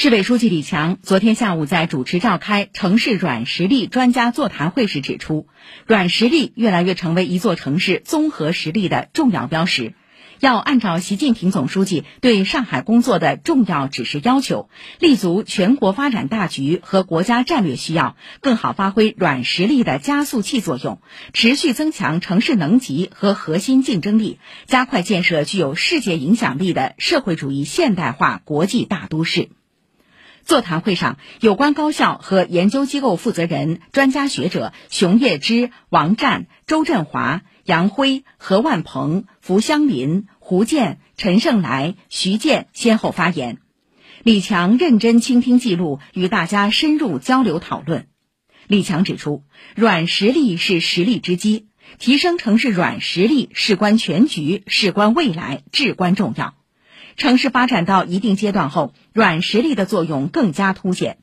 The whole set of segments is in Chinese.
市委书记李强昨天下午在主持召开城市软实力专家座谈会时指出，软实力越来越成为一座城市综合实力的重要标识。要按照习近平总书记对上海工作的重要指示要求，立足全国发展大局和国家战略需要，更好发挥软实力的加速器作用，持续增强城市能级和核心竞争力，加快建设具有世界影响力的社会主义现代化国际大都市。座谈会上，有关高校和研究机构负责人、专家学者熊业之、王占、周振华、杨辉、何万鹏、符湘林、胡建、陈胜来、徐建先后发言。李强认真倾听记录，与大家深入交流讨论。李强指出，软实力是实力之基，提升城市软实力事关全局、事关未来，至关重要。城市发展到一定阶段后，软实力的作用更加凸显。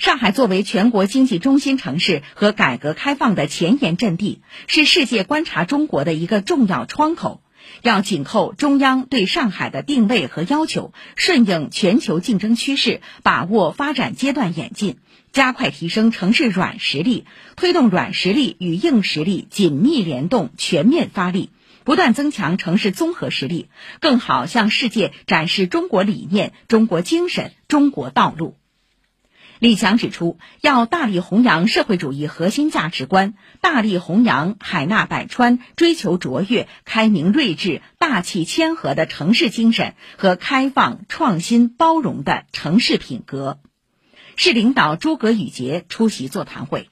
上海作为全国经济中心城市和改革开放的前沿阵地，是世界观察中国的一个重要窗口。要紧扣中央对上海的定位和要求，顺应全球竞争趋势，把握发展阶段演进，加快提升城市软实力，推动软实力与硬实力紧密联动、全面发力。不断增强城市综合实力，更好向世界展示中国理念、中国精神、中国道路。李强指出，要大力弘扬社会主义核心价值观，大力弘扬海纳百川、追求卓越、开明睿智、大气谦和的城市精神和开放、创新、包容的城市品格。市领导诸葛宇杰出席座谈会。